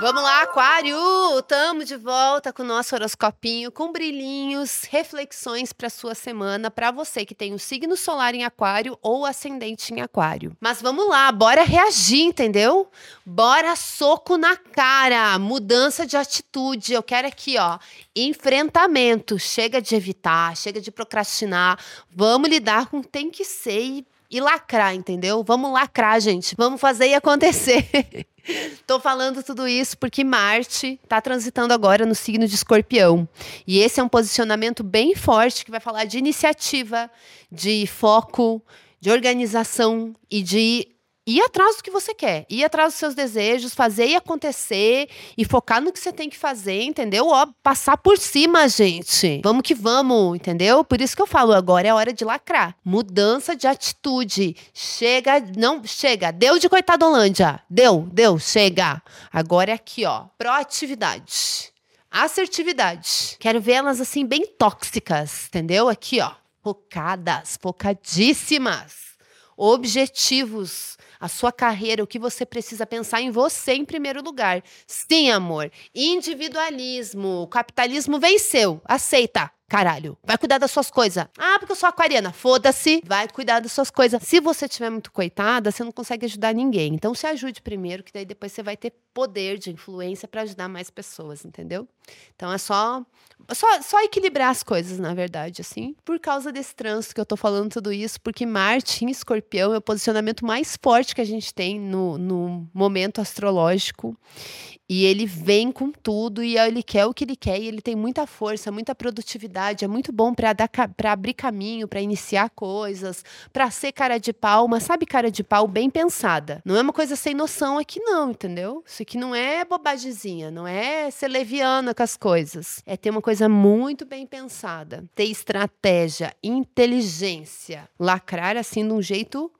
Vamos lá, Aquário! Tamo de volta com o nosso horoscopinho com brilhinhos, reflexões para sua semana, para você que tem o signo solar em Aquário ou ascendente em Aquário. Mas vamos lá, bora reagir, entendeu? Bora soco na cara, mudança de atitude. Eu quero aqui, ó, enfrentamento. Chega de evitar, chega de procrastinar. Vamos lidar com o que tem que ser e e lacrar, entendeu? Vamos lacrar, gente. Vamos fazer e acontecer. Tô falando tudo isso porque Marte está transitando agora no signo de Escorpião. E esse é um posicionamento bem forte que vai falar de iniciativa, de foco, de organização e de ir atrás do que você quer, ir atrás dos seus desejos, fazer e acontecer e focar no que você tem que fazer, entendeu? Ó, passar por cima, gente. Vamos que vamos, entendeu? Por isso que eu falo, agora é hora de lacrar. Mudança de atitude. Chega, não, chega. Deu de coitadolândia. Deu, deu, chega. Agora é aqui, ó. Proatividade. Assertividade. Quero ver elas assim bem tóxicas, entendeu? Aqui, ó. Focadas, focadíssimas. Objetivos a sua carreira, o que você precisa pensar em você em primeiro lugar. Sim, amor. Individualismo. O capitalismo venceu. Aceita. Caralho, vai cuidar das suas coisas. Ah, porque eu sou aquariana. Foda-se, vai cuidar das suas coisas. Se você tiver muito coitada, você não consegue ajudar ninguém. Então se ajude primeiro, que daí depois você vai ter poder de influência para ajudar mais pessoas, entendeu? Então é só, só só equilibrar as coisas, na verdade, assim. Por causa desse trânsito que eu tô falando tudo isso, porque Marte em Escorpião é o posicionamento mais forte que a gente tem no, no momento astrológico. E ele vem com tudo e ele quer o que ele quer e ele tem muita força, muita produtividade, é muito bom para abrir caminho, para iniciar coisas, para ser cara de pau, mas sabe cara de pau bem pensada. Não é uma coisa sem noção aqui não, entendeu? Isso aqui não é bobagemzinha, não é ser leviana com as coisas. É ter uma coisa muito bem pensada, ter estratégia, inteligência, lacrar assim de um jeito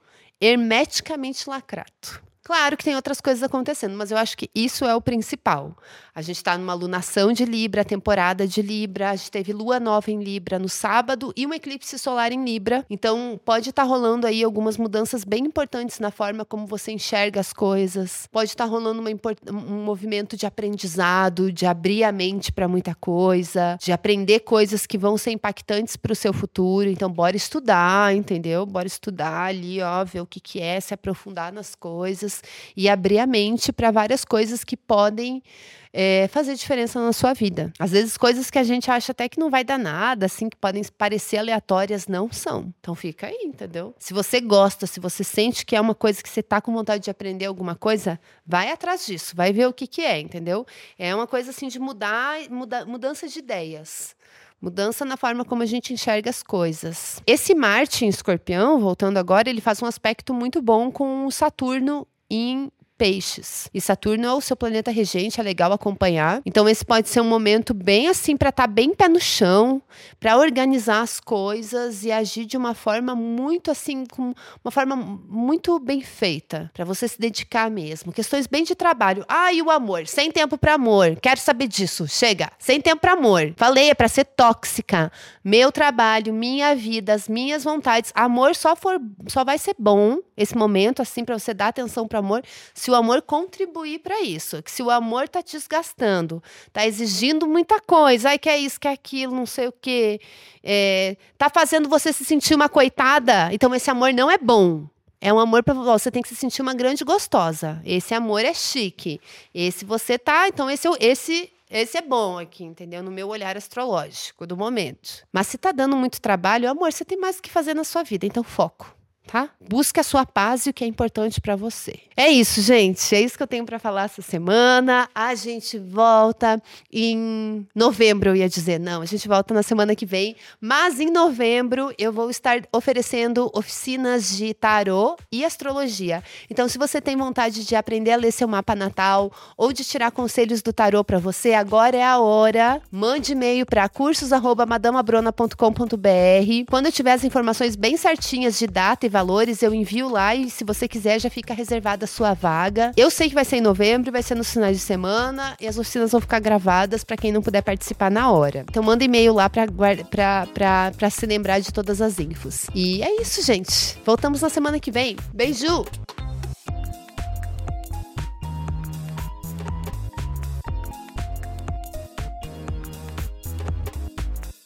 hermeticamente lacrado. Claro que tem outras coisas acontecendo, mas eu acho que isso é o principal. A gente está numa lunação de Libra, temporada de Libra, a gente teve lua nova em Libra no sábado e um eclipse solar em Libra. Então, pode estar tá rolando aí algumas mudanças bem importantes na forma como você enxerga as coisas. Pode estar tá rolando um movimento de aprendizado, de abrir a mente para muita coisa, de aprender coisas que vão ser impactantes para o seu futuro. Então, bora estudar, entendeu? Bora estudar ali, ó, ver o que, que é, se aprofundar nas coisas coisas e abrir a mente para várias coisas que podem é, fazer diferença na sua vida. Às vezes, coisas que a gente acha até que não vai dar nada, assim, que podem parecer aleatórias, não são. Então, fica aí, entendeu? Se você gosta, se você sente que é uma coisa que você tá com vontade de aprender alguma coisa, vai atrás disso, vai ver o que, que é, entendeu? É uma coisa, assim, de mudar, muda, mudança de ideias. Mudança na forma como a gente enxerga as coisas. Esse Marte em Escorpião, voltando agora, ele faz um aspecto muito bom com o Saturno em peixes. E Saturno é o seu planeta regente, é legal acompanhar. Então esse pode ser um momento bem assim para estar tá bem pé no chão, para organizar as coisas e agir de uma forma muito assim, com uma forma muito bem feita, para você se dedicar mesmo. Questões bem de trabalho. Ah, e o amor? Sem tempo para amor. Quero saber disso. Chega. Sem tempo para amor. Falei, é para ser tóxica. Meu trabalho, minha vida, as minhas vontades. Amor só for só vai ser bom esse momento assim para você dar atenção para amor se o amor contribuir para isso, que se o amor tá te desgastando, tá exigindo muita coisa, ai, que é isso, que é aquilo, não sei o quê, é, tá fazendo você se sentir uma coitada, então esse amor não é bom. É um amor para você tem que se sentir uma grande gostosa. Esse amor é chique. Esse você tá, então esse esse esse é bom aqui, entendeu? No meu olhar astrológico do momento. Mas se tá dando muito trabalho, amor, você tem mais o que fazer na sua vida, então foco tá? Busque a sua paz e o que é importante para você. É isso, gente. É isso que eu tenho para falar essa semana. A gente volta em novembro, eu ia dizer. Não, a gente volta na semana que vem. Mas em novembro eu vou estar oferecendo oficinas de tarô e astrologia. Então, se você tem vontade de aprender a ler seu mapa natal ou de tirar conselhos do tarô para você, agora é a hora. Mande e-mail para cursos@madamabrona.com.br. Quando eu tiver as informações bem certinhas de data e valores, eu envio lá e se você quiser já fica reservada a sua vaga. Eu sei que vai ser em novembro, vai ser nos finais de semana e as oficinas vão ficar gravadas para quem não puder participar na hora. Então manda e-mail lá para se lembrar de todas as infos. E é isso, gente. Voltamos na semana que vem. Beijo!